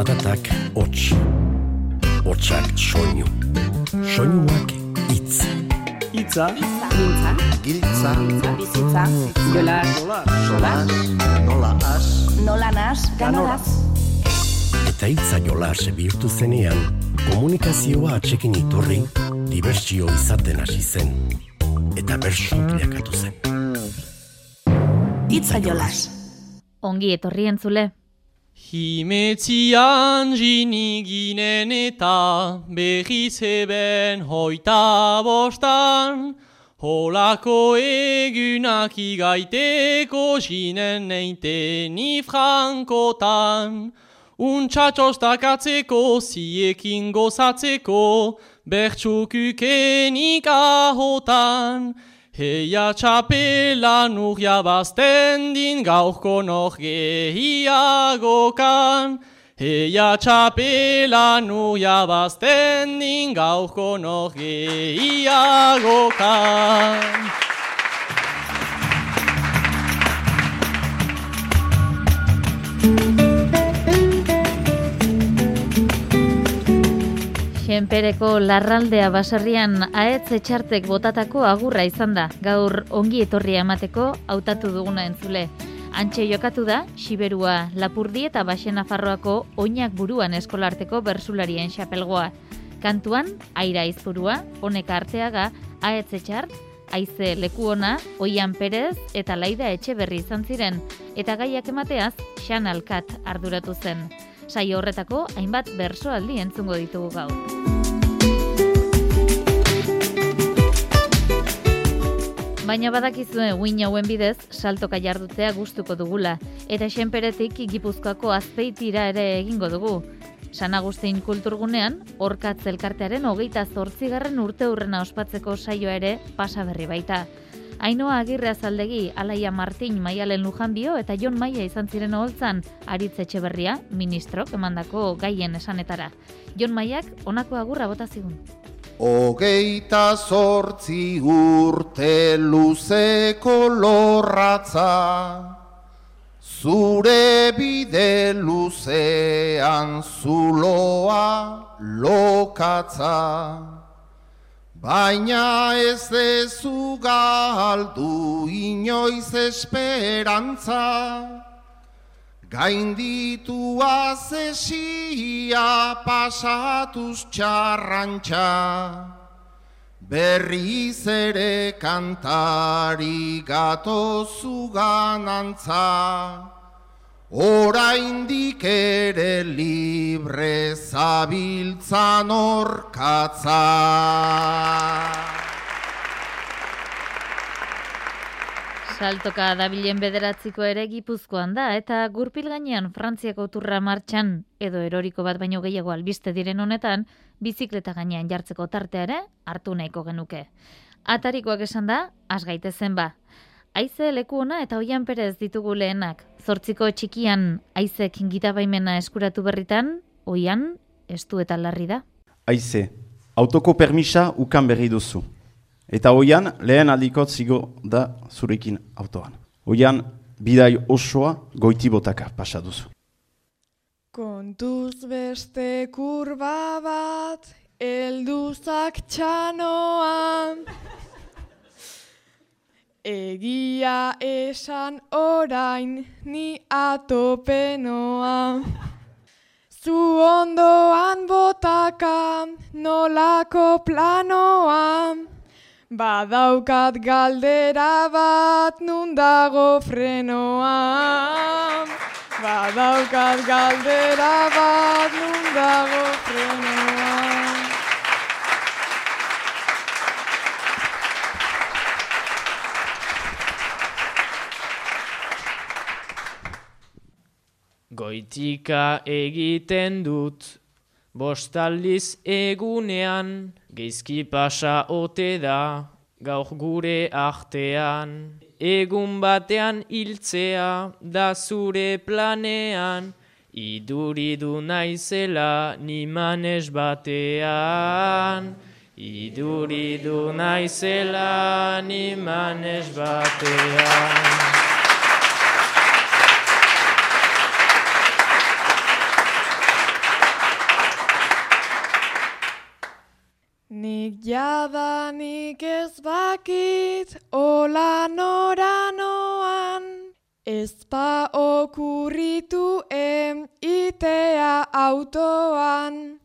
Zaratak hots, hotsak soinu, soinuak itz. Itza, Mintza, Giltza, bizitza, jola, sola, nola as, nola nas, ganoraz. Eta hitza jolas bihurtu zenean, komunikazioa atxekin iturri, dibertsio izaten hasi zen. Eta bersu bilakatu zen. Itza jolas. Ongi etorri entzule. Himetzian jini ginen eta berriz eben hoita bostan, holako egunak igaiteko jinen neinte ni frankotan. Untxatxostak ziekin gozatzeko, bertsukukenik ahotan. Heia txapela nurria bazten din gaurko nor gehiagokan. Heia txapela nurria bazten din gaurko nor gehiagokan. Xenpereko larraldea baserrian ahetz etxartek botatako agurra izan da. Gaur ongi etorria emateko hautatu duguna entzule. Antxe jokatu da, Siberua, Lapurdi eta Baxen Nafarroako oinak buruan eskolarteko bersularien xapelgoa. Kantuan, aira izburua, honek arteaga, ahetz etxart, aize leku ona, oian perez eta laida etxe berri izan ziren, eta gaiak emateaz, xan alkat arduratu zen. Saio horretako hainbat bersoaldi entzungo ditugu gaur. Baina badakizue uin hauen bidez saltoka jardutzea gustuko dugula eta xenperetik Gipuzkoako azpeitira ere egingo dugu. San Agustin kulturgunean, orkatz elkartearen hogeita zortzigarren urte hurrena ospatzeko saioa ere pasaberri baita. Ainoa Agirre Azaldegi, Alaia Martin, Maialen Lujanbio eta Jon Maia izan ziren oholtzan Aritz Etxeberria, ministrok emandako gaien esanetara. Jon Maiak honako agurra bota zigun. Hogeita zortzi urte luzeko lorratza, Zure bide luzean zuloa lokatza. Baina ez dezu galdu inoiz esperantza, Gainditu azesia pasatuz txarrantxa, Berriz ere kantari gatozugan antza, Oraindik ere libre zabiltzan orkatza. Saltoka dabilen bederatziko ere gipuzkoan da, eta gurpil gainean Frantziako turra martxan, edo eroriko bat baino gehiago albiste diren honetan, bizikleta gainean jartzeko tartea ere hartu nahiko genuke. Atarikoak esan da, asgaitezen ba. Aize leku ona eta oian perez ditugu lehenak. Zortziko txikian aizek gitabaimena eskuratu berritan, oian, estu eta larri da. Aize, autoko permisa ukan berri duzu. Eta hoian, lehen aldikot zigo da zurekin autoan. Hoian, bidai osoa goiti botaka pasa duzu. Kontuz beste kurba bat, elduzak txanoan. Egia esan orain ni atopenoa. Zu ondoan botaka nolako planoa. Badaukat galdera bat nun dago frenoa. Badaukat galdera bat nun dago frenoa. Goitika egiten dut, bostaldiz egunean, geizki pasa ote da, gaur gure artean. Egun batean hiltzea da zure planean, iduridu naizela nimanes batean. Iduridu naizela nimanes batean. jadanik ez bakit hola noranoan ez pa okurritu em itea autoan.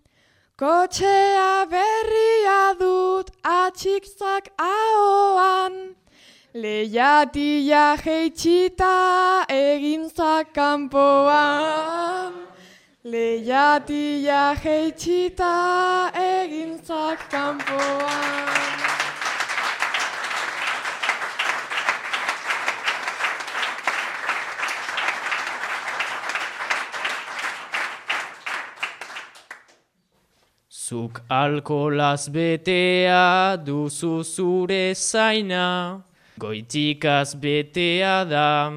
Kotxea berria dut atxikzak ahoan. Lehiatia jeitxita egintzak kanpoan. Leiatia jeitxita egintzak kanpoan. Zuk alkolaz betea duzu zure zaina, goitikaz betea da,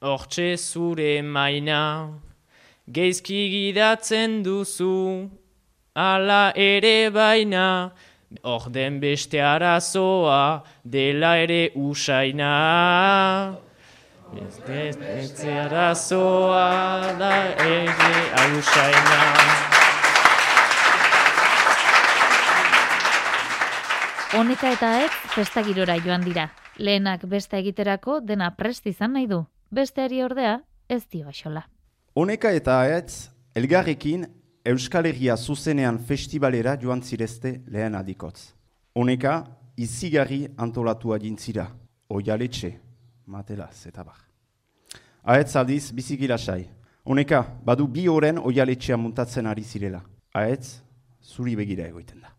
hortxe zure maina. Geizki gidatzen duzu, ala ere baina, orden beste arazoa, dela ere usaina. Beste arazoa, da ere usaina. Honeka eta ez festa girora joan dira. Lehenak beste egiterako dena prest izan nahi du. Besteari ordea ez dio axola. Honeka eta ez, elgarrekin Euskal Herria zuzenean festivalera joan zirezte lehen adikotz. Honeka, izigarri antolatua jintzira, oialetxe, matelaz eta bar. Ahetz aldiz, biziki lasai. Honeka, badu bi oren oialetxea muntatzen ari zirela. Ahetz, zuri begira egoiten da.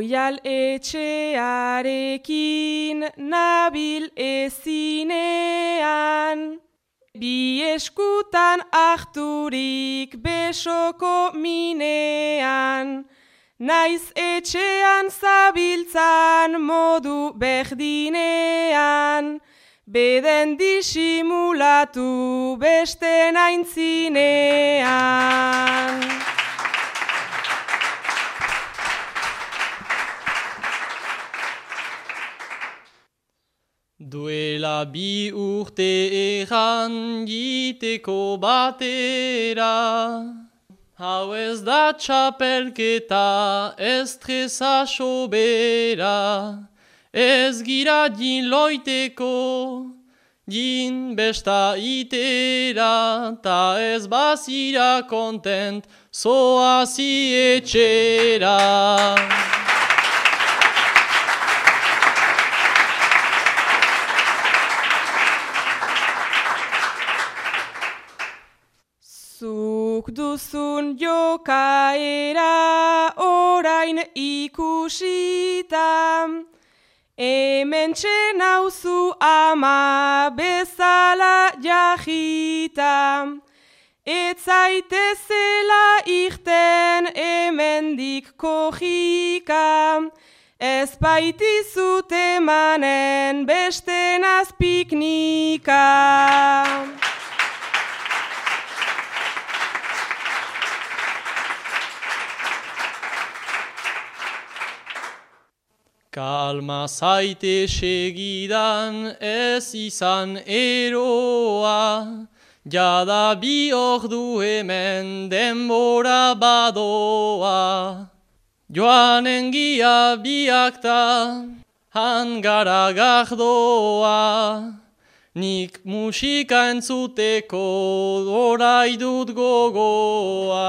Oial etxearekin nabil ezinean, bi eskutan ahturik besoko minean, naiz etxean zabiltzan modu berdinean, beden disimulatu beste naintzinean. Duela bi urte erran giteko batera, hau ez da txapelketa estresa sobera, ez gira din loiteko, din besta itera, ta ez bazira kontent, zoazi etxera. Zuk duzun jokaera orain ikusita, hemen nauzu ama bezala jahita, ez zaitezela irten hemendik kojika, ez baitizut emanen beste nazpiknika. Kalma zaite segidan ez izan eroa, jada bi ordu hemen denbora badoa. Joanen gia biakta, hangara gahdoa, nik musika entzuteko orai dut gogoa.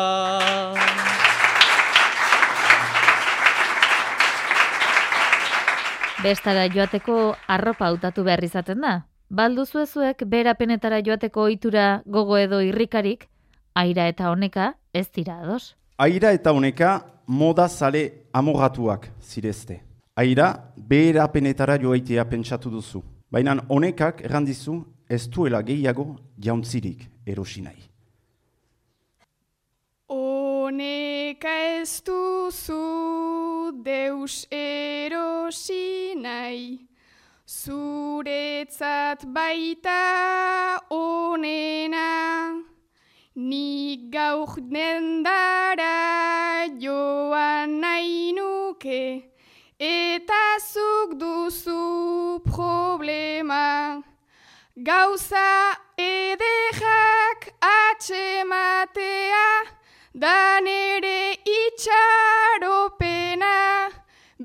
Bestara joateko arropa hautatu behar izaten da. Balduzu ezuek berapenetara joateko ohitura gogo edo irrikarik, aira eta honeka ez dira ados. Aira eta honeka moda zale amogatuak zirezte. Aira berapenetara joaitea pentsatu duzu. Baina honekak errandizu ez duela gehiago jauntzirik erosi nahi. Honeka ez duzu deus erosi nahi, zuretzat baita onena, nik gauk dendara joan nahi nuke, eta zuk duzu problema. Gauza edejak atxematea, da nere itxaropena,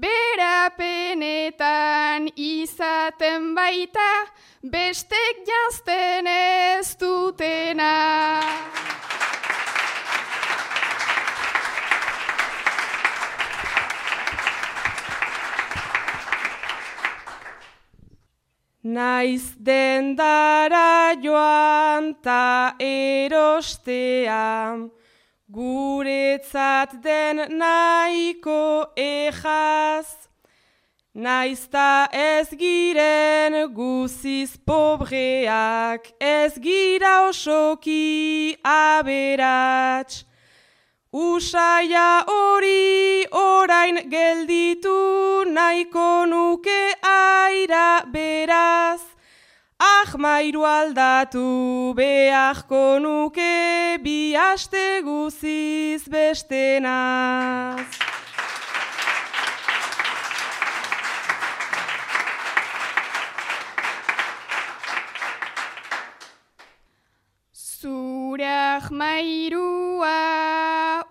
berapenetan izaten baita, bestek jazten ez dutena. Naiz dendara joan ta erostea, guretzat den nahiko ejaz. Naiz ta ez giren guziz pobreak, ez gira osoki aberats. Usaia hori orain gelditu nahiko nuke aira beraz. Ah mairu aldatu beharko nuke bi aste guziz bestenaz. Zurak mairua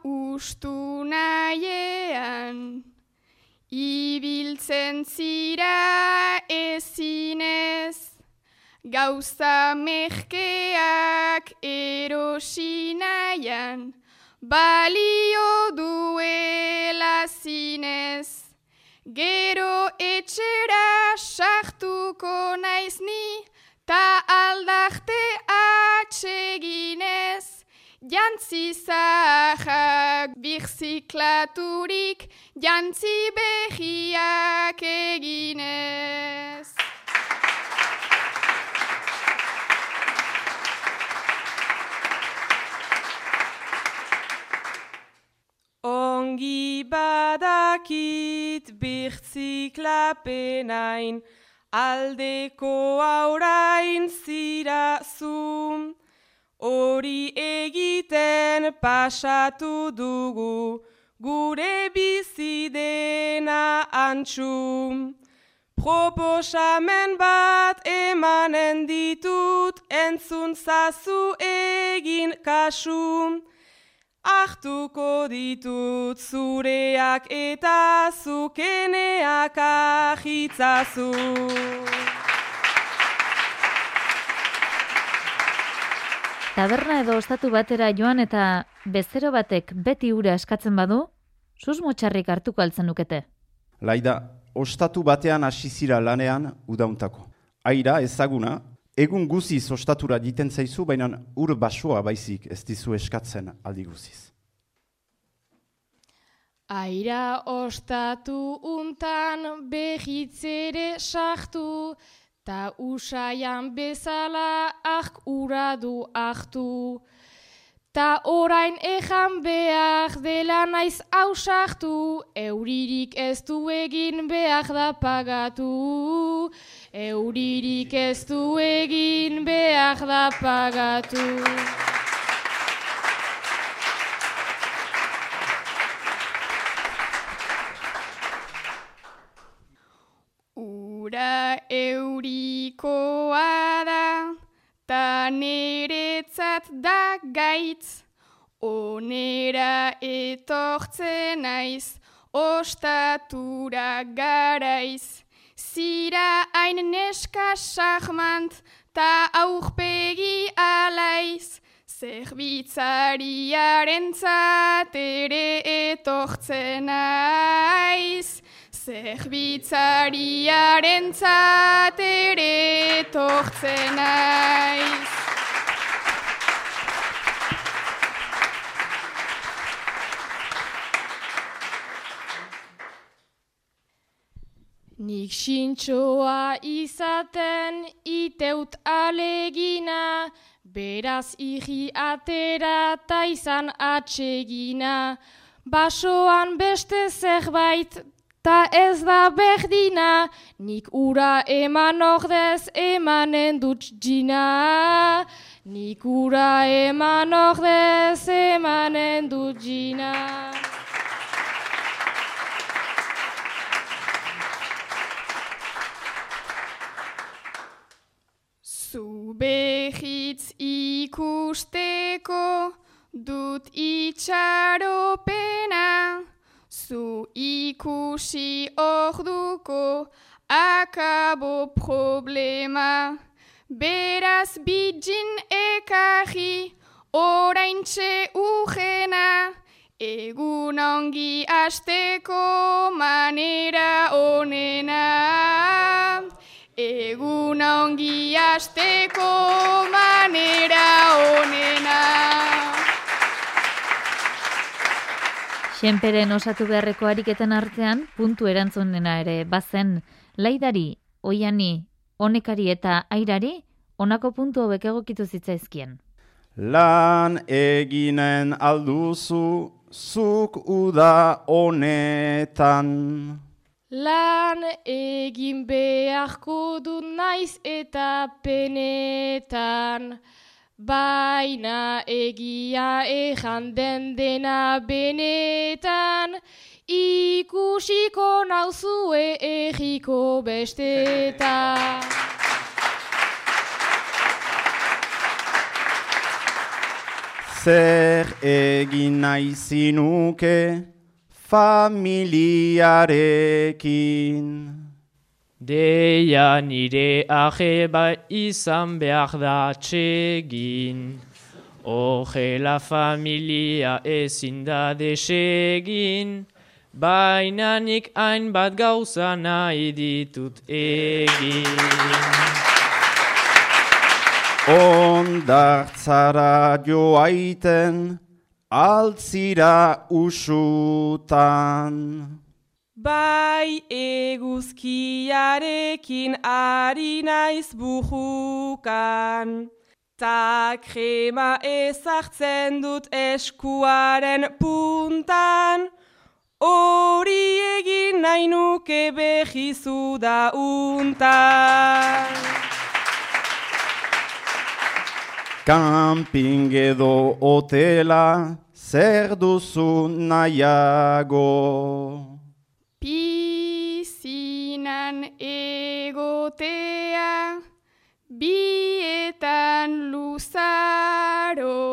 ustu nahiean, ibiltzen zira ezinez, gauza mehkeak erosi nahian, balio duela zinez. Gero etxera sartuko naiz ni, ta aldarte atseginez, jantzi zahak birziklaturik, jantzi behiak eginez. Ongi badakit birtziklapenain, aldeko aurain zira zu. Hori egiten pasatu dugu, gure bizi dena antxu. Proposamen bat emanen ditut, entzun zazu egin kasu. Artuko ditut zureak eta zukeneak ahitzazu. Taberna edo ostatu batera joan eta bezero batek beti ura eskatzen badu, susmo txarrik hartuko altzen nukete. Laida, ostatu batean hasi zira lanean udauntako. Aira ezaguna, egun guziz ostatura diten zaizu, baina ur basoa baizik ez dizu eskatzen aldi guziz. Aira ostatu untan behitzere sartu, ta usaian bezala ahk ura du ahtu. Ta orain ejan behar dela naiz ausartu, euririk ez du egin behar da pagatu. Euririk ez du egin behar da pagatu. Ura eurikoa da, ta neretzat da gaitz. Onera etortzen naiz, ostatura garaiz. Zira hain neska sahmant, ta aurpegi alaiz. Zerbitzariaren ere etortzen naiz. Zerbitzariaren ere etortzen naiz. Nik sintxoa izaten iteut alegina, beraz igi atera ta izan atsegina. Basoan beste zerbait ta ez da berdina, nik ura eman ordez emanen dut jina. Nik ura eman ordez emanen dut jina. Zu behitz ikusteko dut itxaropena, zu ikusi orduko akabo problema. Beraz bitxin ekarri oraintxe ugena, egun ongi asteko manera onena. Egun ongi asteko manera onena. Xenperen osatu beharreko ariketen artean, puntu erantzunena ere bazen, laidari, oiani, honekari eta airari, honako puntu hauek egokitu zitzaizkien. Lan eginen alduzu, zuk uda honetan. Lan egin beharko du naiz eta penetan, baina egia ejan den dena benetan, ikusiko nauzue egiko bestetan. Zer egin nahi zinuke familiarekin. Deia nire aheba izan behar da txegin. Ogela familia ezin da desegin. Baina nik hainbat gauza nahi ditut egin. Ondartzara joaiten, altzira usutan. Bai eguzkiarekin ari naiz bujukan. Ta krema ezartzen dut eskuaren puntan. Hori egin nahi nuke behizu da untan. Camping edo hotela, zer duzu nahiago. Pizinan egotea, bietan luzaro.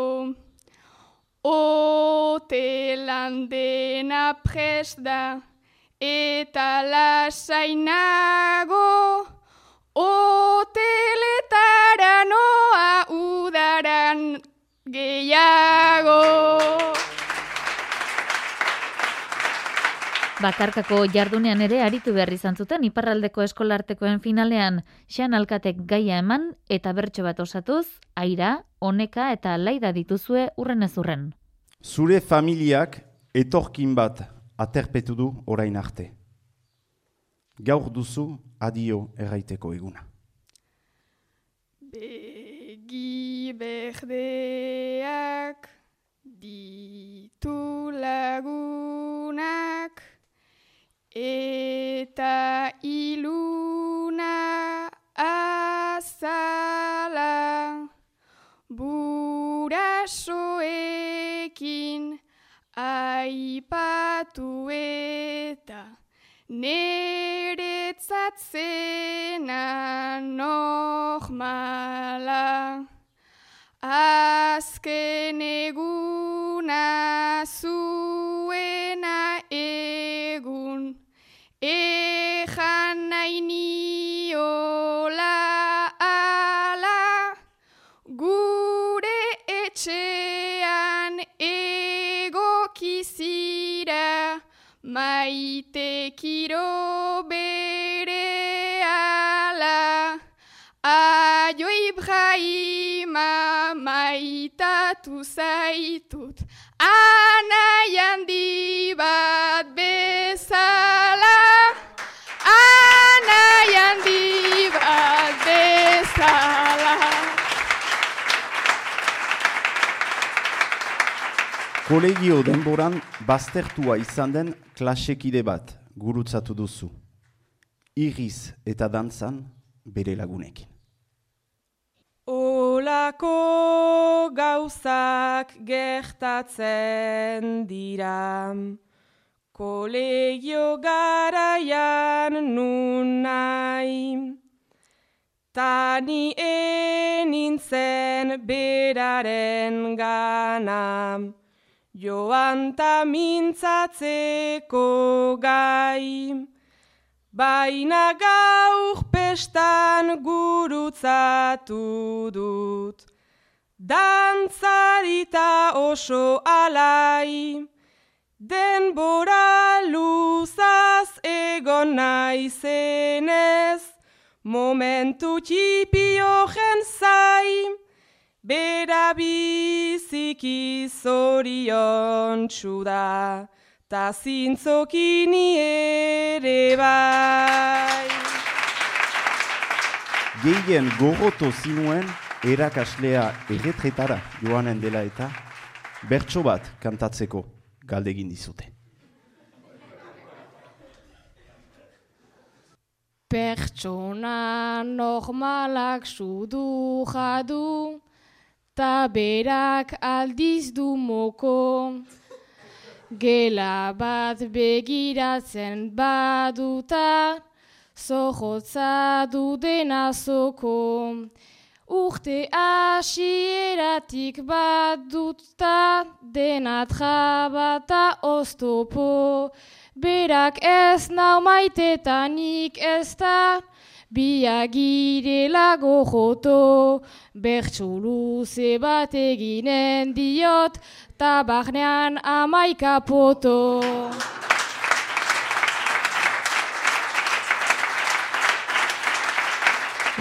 Hotelan dena prest da, eta lasainago. Hoteletara udaran gehiago. Bakarkako jardunean ere aritu behar izan zuten iparraldeko eskolartekoen finalean xan alkatek gaia eman eta bertso bat osatuz, aira, honeka eta laida dituzue urren ez urren. Zure familiak etorkin bat aterpetu du orain arte. Gaur duzu adio erraiteko eguna. Begi berdeak ditu lagunak eta iluna azala burasoekin aipatu eta Neretzat zena normala, azken eguna zuena egun, ejan nahi niola ala, gure etxean egokizira, Maite kiro bere ala, aio Ibrahima maitatu zaitut, anai handi bat bezala, anai handi bat bezala. Kolegio denboran baztertua izan den klasekide bat gurutzatu duzu. Iriz eta dantzan bere lagunekin. Olako gauzak gertatzen dira, kolegio garaian nun nahi. Tani enintzen beraren gana, joan ta mintzatzeko gai. Baina gaur pestan gurutzatu dut, dantzarita oso alai, denbora luzaz egon naizenez, momentu txipio zai, bera biziki zorion txuda, ta zintzokini ere bai. Gehien gogoto zinuen erakaslea erretretara joanen dela eta bertso bat kantatzeko galdegin dizute. Pertsona normalak sudu jadu, ta berak aldiz du moko. Gela bat begiratzen baduta, zohotza du denazoko. Urte asieratik bat dutta, denat jabata oztopo. Berak ez nau maitetanik ez da, biagirela gojoto. Bertsu luze bat eginen diot, tabaknean amaika poto.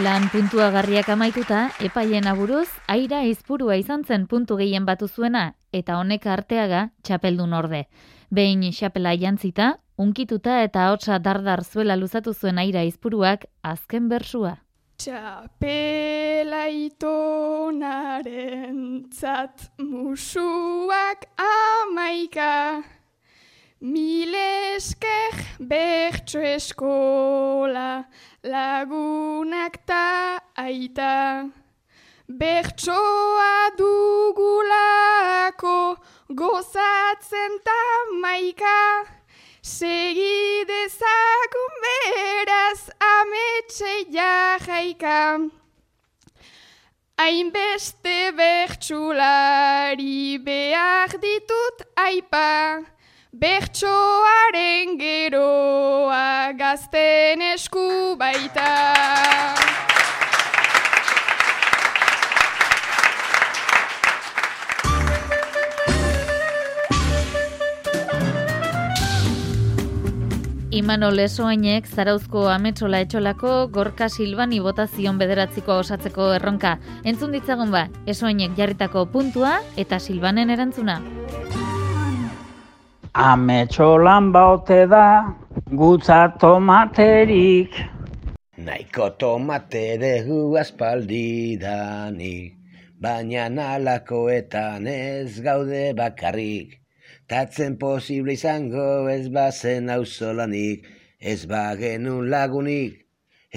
Lan puntua garriak amaituta, epaien aburuz, aira izpurua izan zen puntu gehien batu zuena, eta honek arteaga txapeldun orde. Behin xapela jantzita, unkituta eta hotza dardar zuela luzatu zuen aira izpuruak azken bersua. Txapela itonaren tzat musuak amaika, mile esker bertso eskola lagunak ta aita. Bertsoa dugulako gozatzen ta maika, segi dezagun beraz ametxe jajaika. Hainbeste bertsulari behar ditut aipa, bertsoaren geroa gazten esku baita. Imanol Esoainek Zarauzko Ametsola Etxolako Gorka Silbani botazion bederatziko osatzeko erronka. Entzun ditzagun ba, Esoainek jarritako puntua eta Silbanen erantzuna. Ametsolan baute da, gutza tomaterik. Naiko tomatere hu aspaldidanik, baina nalakoetan ez gaude bakarrik. Tatzen posible izango ez bazen auzolanik, ez bagenun lagunik,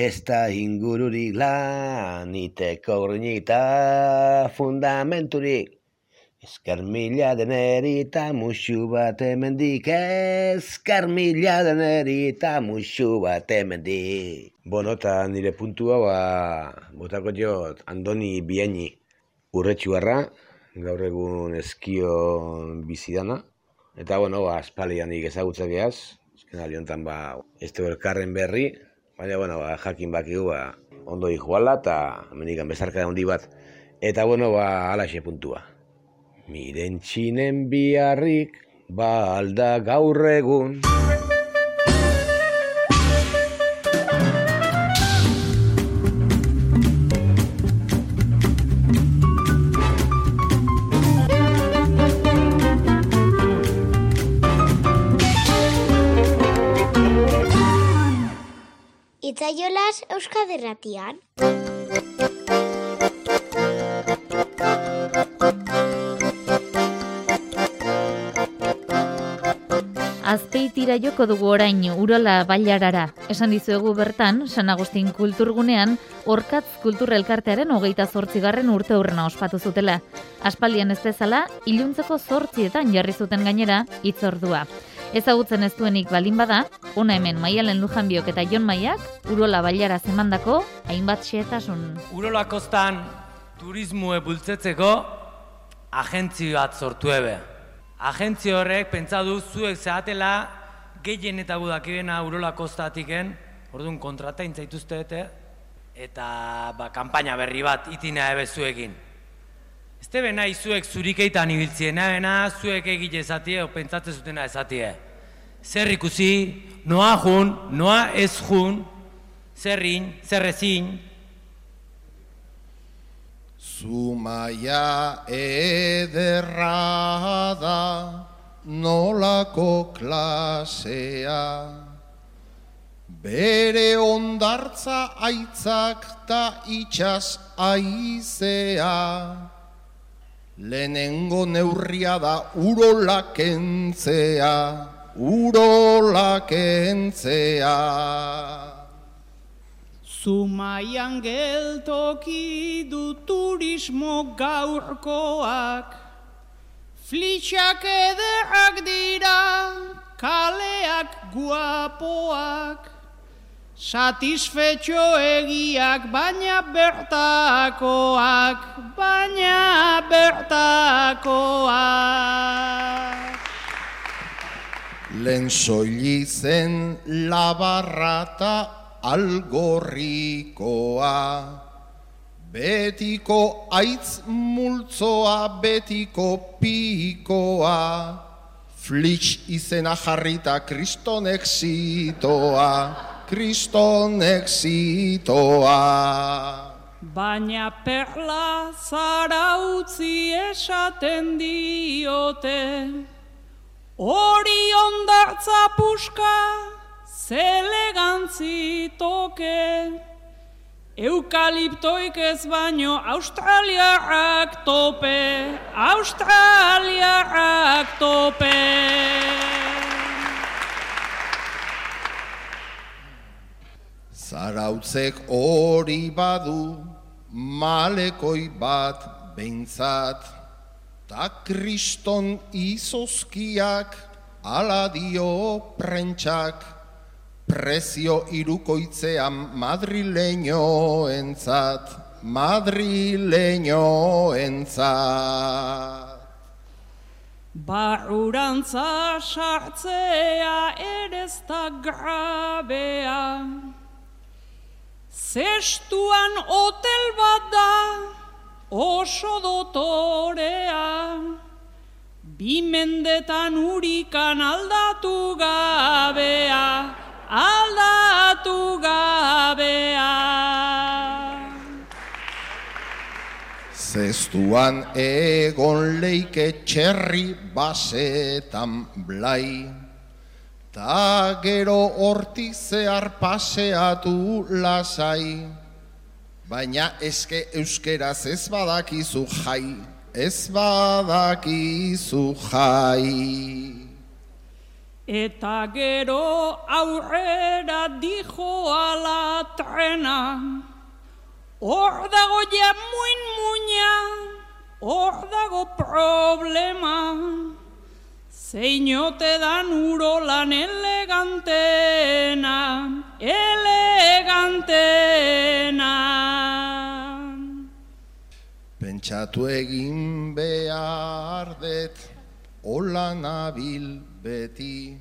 ez da ingururik laniteko grinik eta fundamenturik. Ezkar mila deneri eta musu bat emendik, ezkar mila deneri eta musu bat emendik. Bueno, eta nire puntua, ba, botako jot, Andoni Bieni, urretxuarra, gaur egun eskio bizidana, Eta, bueno, ba, espalian dik ezagutzak eaz, ezken aliontan, ba, ez elkarren berri, baina, bueno, ba, jakin bakigu, ba, ondo iguala, eta menikan bezarka handi bat. Eta, bueno, ba, alaxe puntua. Miren txinen biharrik, ba, alda gaur egun. Itzaiolas Euskaderratian. Azpeitira joko dugu orain urola bailarara. Esan dizuegu bertan, San Agustin kulturgunean, orkatz kulturrelkartearen hogeita zortzigarren urte hurrena ospatu zutela. Aspaldian ez bezala, iluntzeko zortzietan jarri zuten gainera, itzordua. Ezagutzen ez duenik balin bada, ona hemen maialen lujanbiok eta jon maiak, urola bailara zemandako, hainbat xeetasun. Urola kostan turismue bultzetzeko agentzi bat sortu ebe. agentzio horrek pentsa du zuek zehatela gehien eta gudakibena urola kostatiken, orduan kontrata intzaituzte eta ba, kampaina berri bat itina ebe zuekin. Ez tebe nahi zuek zurikeitan ibiltzien, nahi zuek egite ezatie, o pentsatze zutena ezatie. Zer ikusi, noa jun, noa ez jun, zerrin, zerrezin, Zumaia ederra da nolako klasea. Bere ondartza aitzak ta itxas aizea Lehenengo neurria da urola kentzea, urola kentzea. Zumaian geltoki du turismo gaurkoak, Flitxak ederrak dira, kaleak guapoak, Satisfetxo egiak, baina bertakoak, baina bertakoak. Lehen soili zen labarrata algorrikoa. Betiko aitz multzoa, betiko pikoa, flitx izena jarrita kriston exitoa, kriston exitoa. Baina perla zara utzi esaten diote, hori ondartza puska, Zelegantzi toke, eukaliptoik ez baino australiarrak tope, australiarrak tope. Zarautzek hori badu, malekoi bat behintzat, ta kriston izozkiak ala dio prentsak, prezio irukoitzean madrileño entzat, madrileño entzat. Barurantza sartzea erezta grabea, zestuan hotel bat da oso dotorea, bimendetan urikan aldatu gabea, aldatu gabea. Zestuan egon leike txerri basetan blai, ta gero hortik zehar paseatu lasai, baina eske euskeraz ez badakizu jai, ez badakizu jai. Eta gero aurrera dijo ala trena, hor dago ja muin muina, hor dago problema, zeinote dan urolan elegantena, elegantena. Pentsatu egin behar det, hola nabil beti.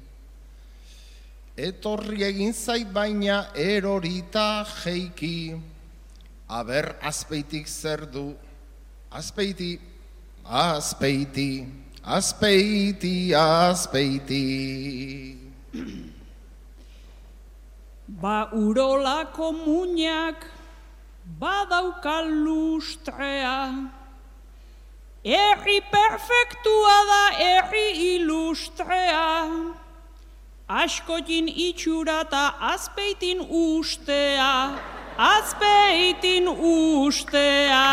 Etorri egin zait baina erorita jeiki, aber azpeitik zer du, azpeiti, azpeiti, azpeiti, azpeiti. Ba urolako muñak badauka lustrea, Erri perfektua da erri ilustrea, askotin itxura eta azpeitin ustea, azpeitin ustea.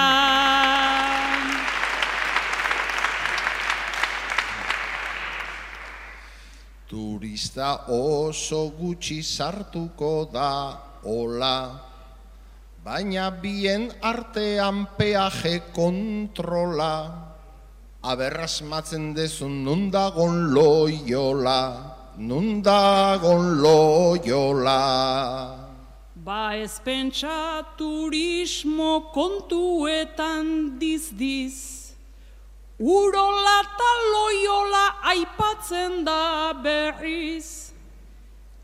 Turista oso gutxi sartuko da hola, baina bien artean peaje kontrola, aberrasmatzen dezun nundagon loiola, nundagon loiola. Ba ez pentsa turismo kontuetan diz-diz, Urola eta loiola aipatzen da berriz.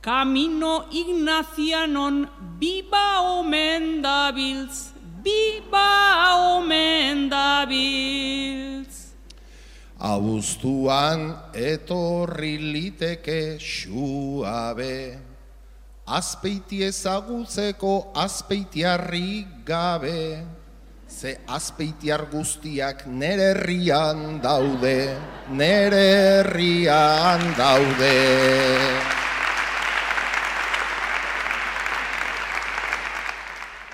Kamino Ignazianon biba omen dabiltz, biba omen dabiltz. Abuztuan etorri liteke xuabe, azpeiti ezagutzeko azpeitiarri gabe. Ze azpeitiar guztiak nere herrian daude, nere herrian daude.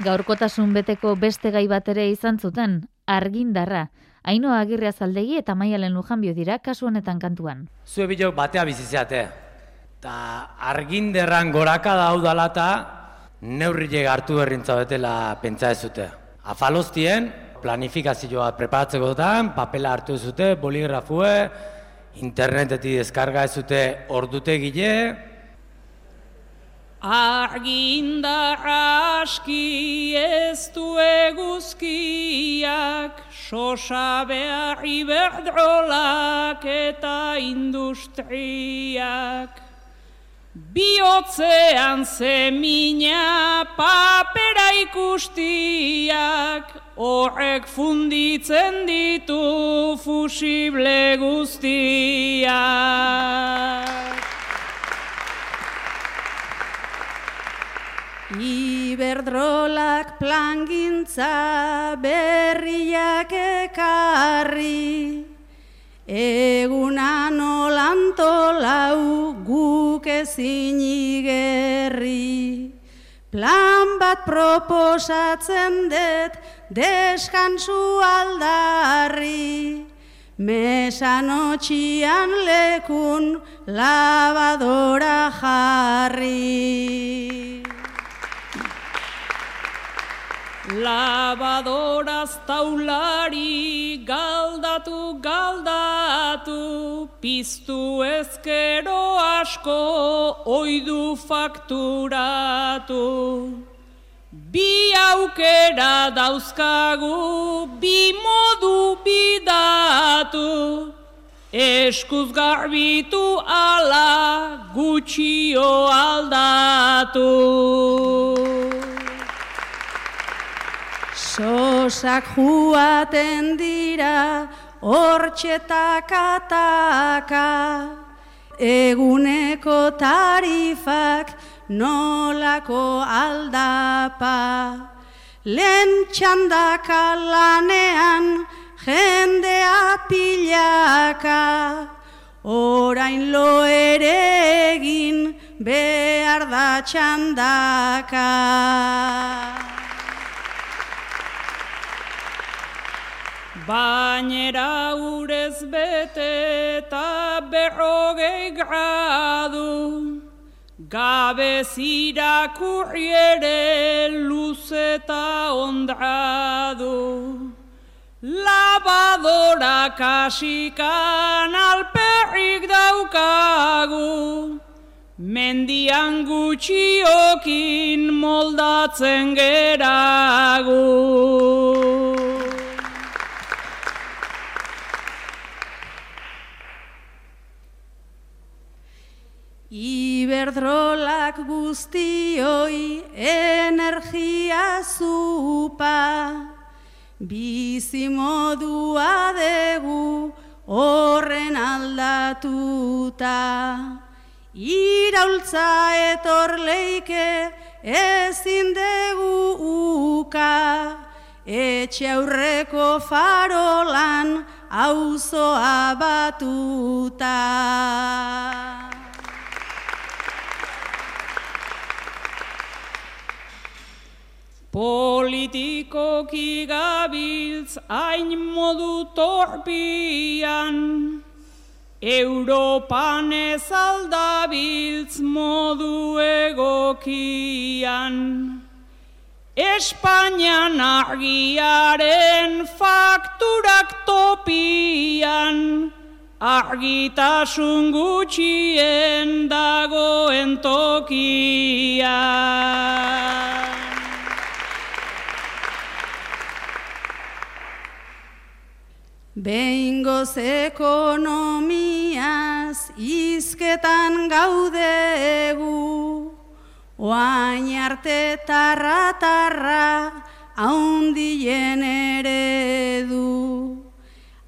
Gaurkotasun beteko beste gai bat ere izan zuten, argindarra. Ainoa agirria zaldegi eta maialen lujanbio dira kasu honetan kantuan. Zue bilok batea bizizeate. Ta arginderran goraka daudala eta neurrile hartu berrintza betela pentsa ez zute. Afaloztien, planifikazioa preparatzeko dutan, papela hartu zute, boligrafue, internetetik deskarga ez zute ordute gile, Arginda aski ez du eguzkiak, sosa behar iberdrolak eta industriak. Biotzean zemina papera ikustiak, horrek funditzen ditu fusible guztiak. Iberdrolak plangintza berriak ekarri, Egunan olantolau guk ezin igerri. Plan bat proposatzen dut deskansu aldarri, Mesanotxian lekun labadora jarri. Labadoraz taulari galdatu galdatu, piztu ezkero asko oidu fakturatu. Bi aukera dauzkagu, bi modu bidatu, eskuz garbitu ala gutxio aldatu. Sosak juaten dira hortxetakataka, eguneko tarifak nolako aldapa. Lehen txandaka lanean jendea pilaka, orain lo ere egin behar da txandaka. Bainera urez bete eta berrogei gradu, gabe zirakurri ere luz eta ondradu. Labadora kasikan alperrik daukagu, mendian gutxiokin moldatzen geragu. Iberdrolak guztioi energia zupa, bizi modua degu horren aldatuta. Iraultza etor leike ezin degu uka, etxe aurreko farolan auzoa batuta. Politikoki gabiltz hain modu torpian, Europan ez aldabiltz modu egokian. Espainian argiaren fakturak topian, Argitasun gutxien dagoen tokian. Behingoz ekonomiaz izketan gaudegu, oain arte tarra-tarra haundien eredu.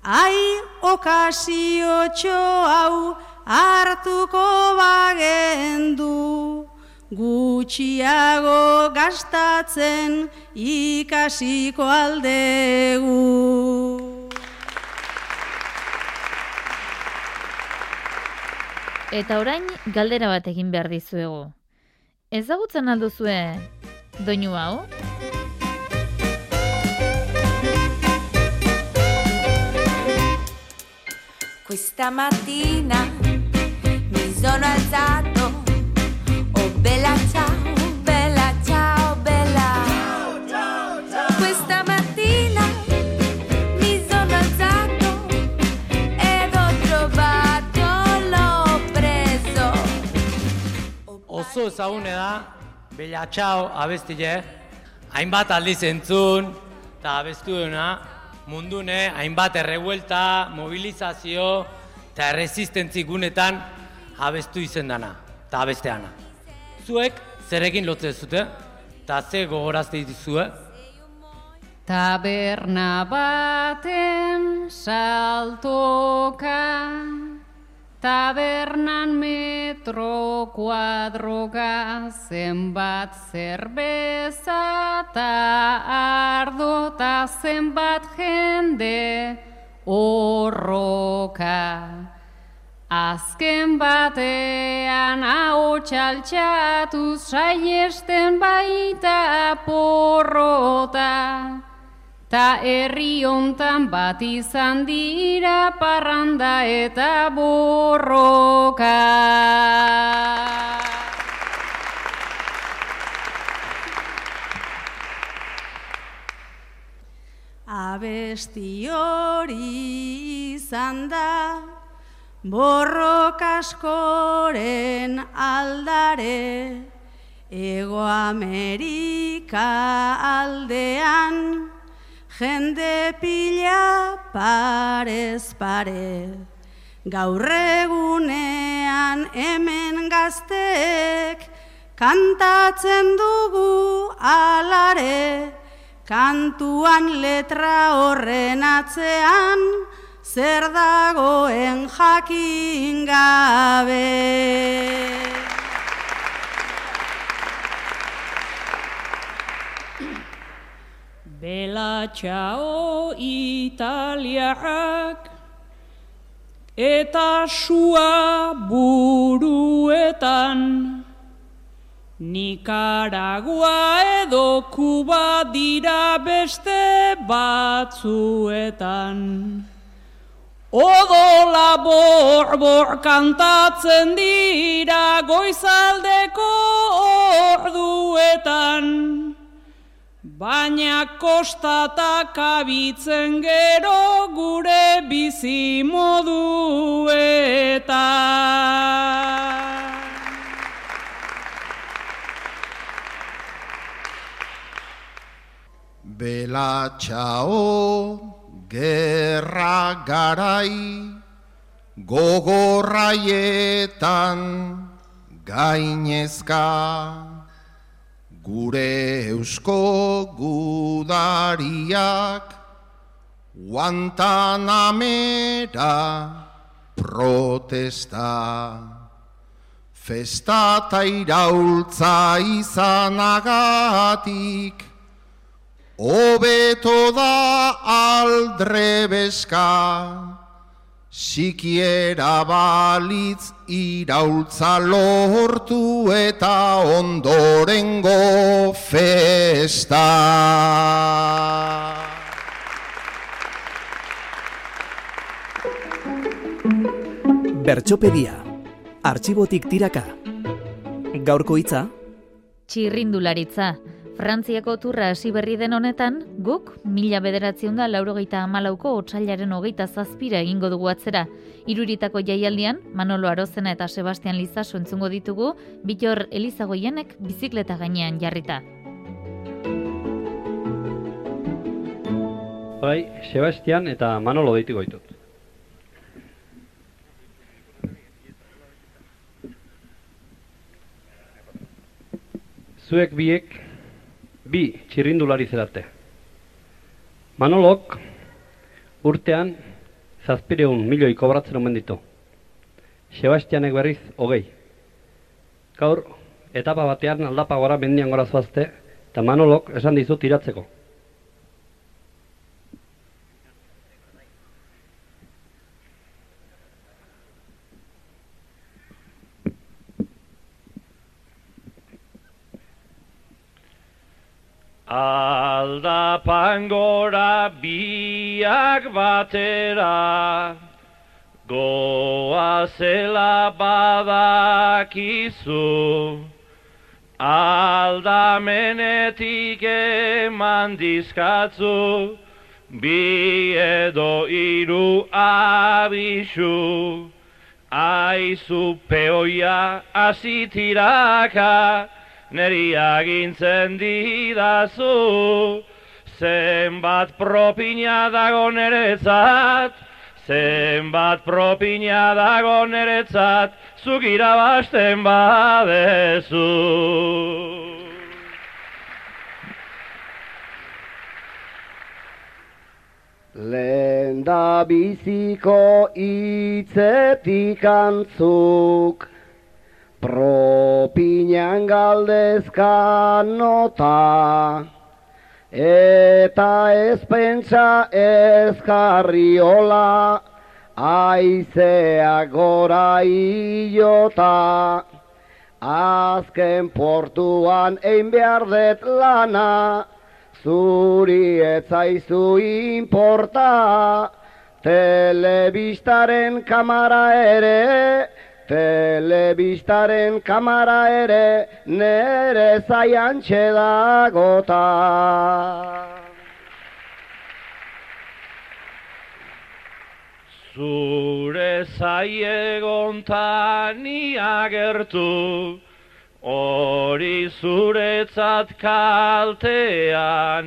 Ai, okazio hau hartuko bagendu, gutxiago gastatzen ikasiko aldegu. Eta orain galdera bat egin behar dizuegu. Ezagutzen alduzue doinu hau? Questa mattina mi sono alzato, oh bella ciao, Oso ezagune da, Bella Txau abestile, hainbat aldiz entzun, eta abestu duena, mundune, hainbat errebuelta, mobilizazio, eta erresistentzi gunetan abestu izen dana, eta abesteana. Zuek, zerekin lotze zute, eta ze gogorazte dituzue? Taberna baten saltoka, tabernan metro kuadroga, zenbat zerbeza eta ardo, ta zenbat jende horroka. Azken batean hau txaltxatu saiesten baita porrota. Ta herri hontan bat izan dira parranda eta borroka. Abesti hori izan da, borrok askoren aldare, Ego Amerika aldean, jende pila parez pare. Gaur egunean hemen gaztek, kantatzen dugu alare, kantuan letra horren atzean, zer dagoen jakin gabe. Bela txao italiak. Eta sua buruetan Nikaragua edo Kuba dira beste batzuetan. Odola bor-bor kantatzen dira goizaldeko orduetan Baina kostatak abitzen gero gure bizi moduetan. Bela txao, gerra garai, gogorraietan gainezka. Gure eusko gudariak, Guantanamera protesta. Festa ta iraultza izanagatik, Obeto da aldrebeska, Sikiera balitz iraultza lortu eta ondorengo festa. Bertxopedia. Artxibotik tiraka. Gaurko hitza. Txirrindularitza. Frantziako turra hasi berri den honetan, guk mila bederatzion da laurogeita amalauko otxailaren hogeita zazpira egingo dugu atzera. Iruritako jaialdian, Manolo Arozena eta Sebastian Lizaso entzungo ditugu, bitor Elizagoienek bizikleta gainean jarrita. Bai, Sebastian eta Manolo deitu goitut. Zuek biek bi txirrindulari zerate. Manolok urtean zazpireun milioi kobratzen omen ditu. Sebastianek berriz hogei. Gaur, etapa batean aldapa gora mendian gora zoazte, eta Manolok esan dizut iratzeko. Aldapan gora biak batera, goa zela badakizu, aldamenetik eman dizkatzu, bi edo iru abisu, aizu peoia azitiraka, neri agintzen didazu, zenbat propina dago neretzat, zenbat propina dago neretzat, zuk irabasten badezu. Lehen da biziko itzetik antzuk, propinan galdezka nota, eta ez pentsa ez jarriola, aizea gora iota, azken portuan ein behar det lana, zuri etzaizu importa, telebistaren kamara ere, telebistaren kamara ere, nere zaian txedagota. Zure zaiegontan agertu, hori zuretzat kaltean,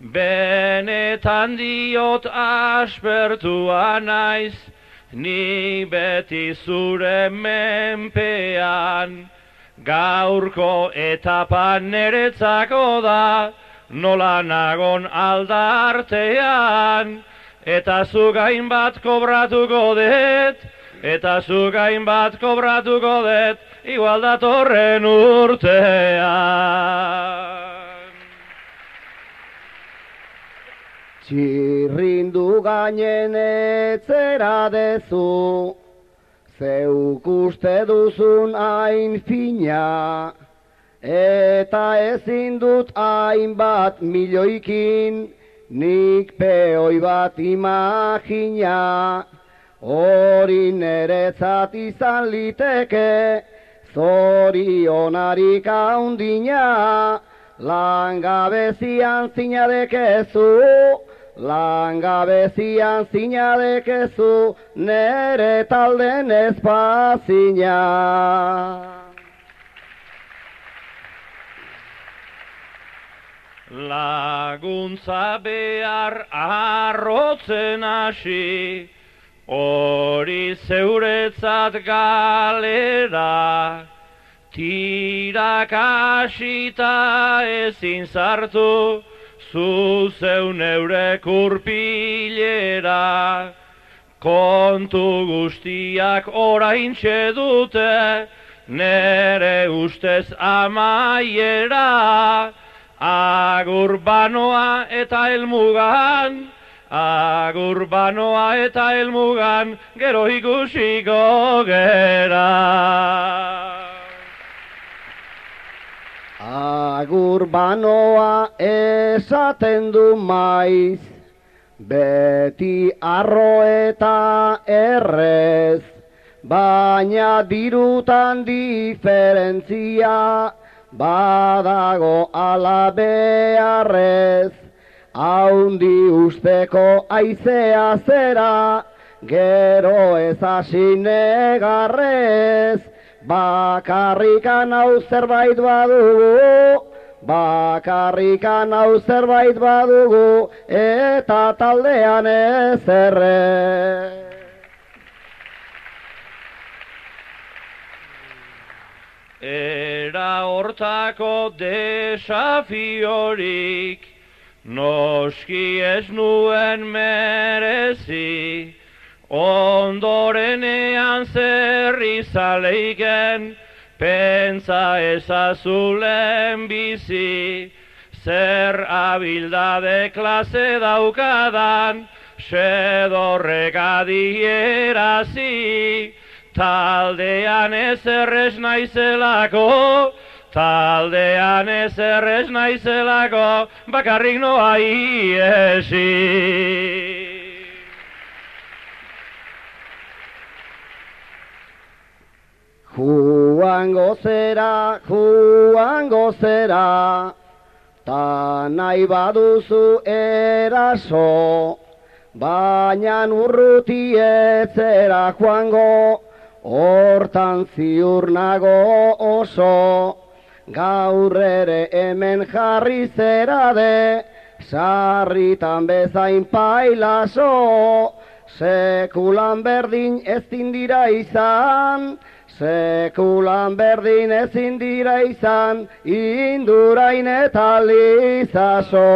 benetan diot aspertua naiz, ni beti zure menpean, gaurko etapan neretzako da, nola nagon aldartean, eta zu gain bat kobratuko det, eta zu gain bat kobratuko det, igual datorren urtean. Txirrindu gainen etzera dezu, zeuk uste duzun hain fina, eta ezin dut hainbat milioikin, nik peoi bat imagina, hori neretzat izan liteke, zorionarik haundina, langabezian zinadekezu, langabezian zinadekezu, nere talden espazina. Laguntza behar arrotzen hasi, hori zeuretzat galera, tirak hasita ezin zartu, zu zeun eurek urpilera, kontu guztiak orain dute, nere ustez amaiera, Agur banoa eta elmugan, agur banoa eta elmugan, gero ikusiko gera. Agur banoa esaten du maiz, beti arro eta errez, baina dirutan diferentzia, badago ala beharrez, haundi usteko aizea zera, gero ez hasi negarrez, bakarrikan hau zerbait badugu, Bakarrikan hau zerbait badugu eta taldean ez erre. Era hortako desafiorik, noski ez nuen merezi, ondorenean zerri zaleiken, pentsa ezazulen bizi, zer abildade klase daukadan, sedorrek adierazi, taldean ez errez naizelako, taldean ez errez naizelako, bakarrik noa iesi. Juan gozera, Juan gozera, ta nahi baduzu eraso, baina urruti etzera joango, hortan ziur nago oso, gaur ere hemen jarri zera de, sarritan bezain pailaso, sekulan berdin ez dira izan, Sekulan berdin ezin dira izan, indurain eta lizaso.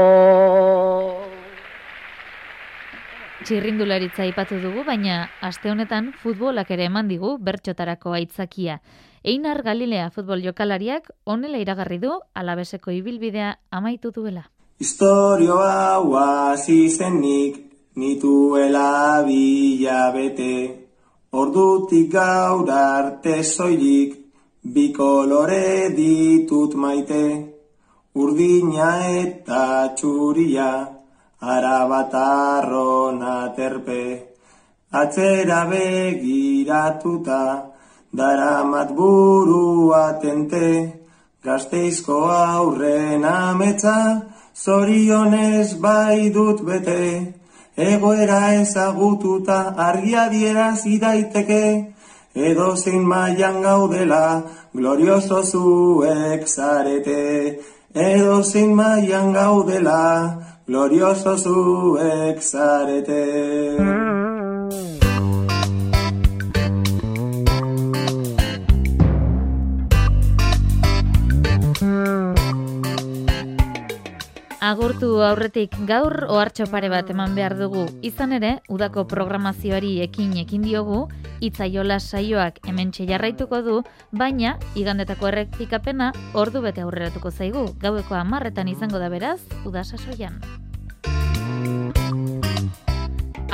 Txirrindularitza aipatu dugu, baina aste honetan futbolak ere eman digu bertxotarako aitzakia. Einar Galilea futbol jokalariak onela iragarri du alabeseko ibilbidea amaitu duela. Historio hau hasi zenik nituela bilabete. Ordutik gaur arte soilik bi kolore ditut maite. Urdina eta txuria, arabatarrona terpe. Atzera begiratuta, daramat burua tente. Gazteizko aurren ametsa, zorionez bai dut bete. Egoera ezagututa argia dierazi daiteke, edo zein gaudela, glorioso zuek zarete. Edo zein gaudela, glorioso zuek zarete. Agurtu aurretik gaur ohartxo pare bat eman behar dugu. Izan ere, udako programazioari ekin ekin diogu, itzaiola saioak hementxe jarraituko du, baina igandetako errektikapena ordu bete aurreratuko zaigu. Gaueko amarretan izango da beraz, udasasoian.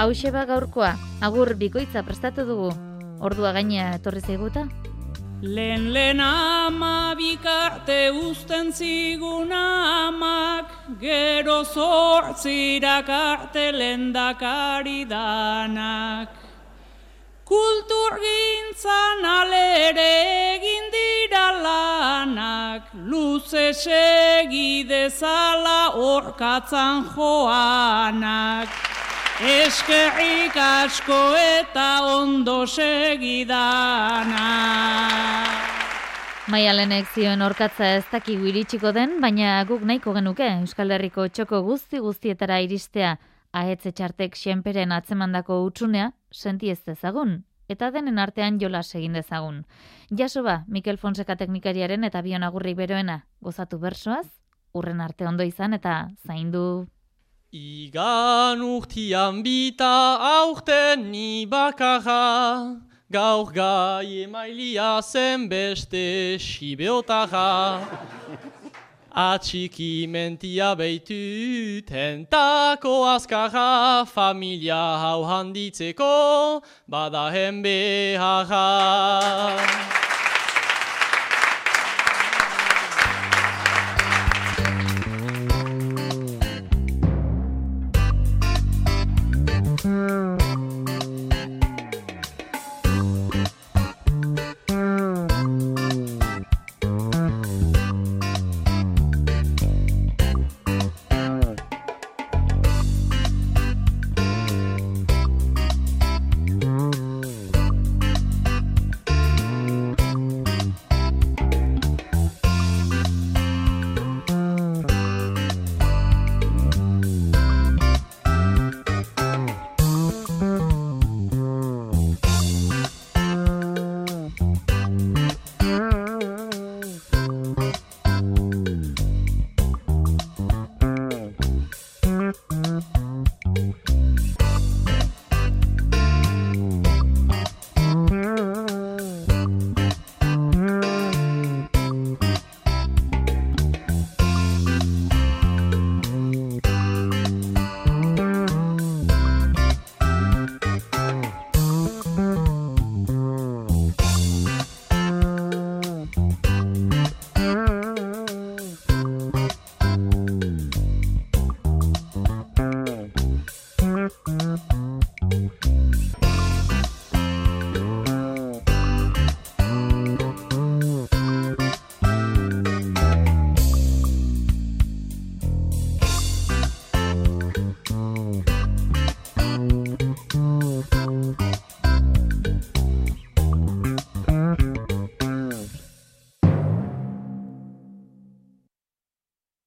Hauxe ba gaurkoa, agur bikoitza prestatu dugu. Ordua gaina etorri zaiguta? Lehen lehen ama bikarte usten zigun amak, gero zortzirak arte lendakari danak. Kultur gintzan alere egin dira lanak, luze segi dezala orkatzan joanak. Eskerrik asko eta ondo segidana. Maialenek zioen orkatza ez dakigu iritsiko den, baina guk nahiko genuke Euskal Herriko txoko guzti guztietara iristea ahetze txartek xenperen atzemandako utxunea senti ez dezagun, eta denen artean jolas egin dezagun. Jaso ba, Mikel Fonseca teknikariaren eta bion agurrik beroena, gozatu bersoaz, urren arte ondo izan eta zaindu Igan urtian bita aurten ni bakarra, gaur gai emailia zen beste sibeotara. Atxiki mentia beitu tentako azkarra, familia hau handitzeko badahen beharra.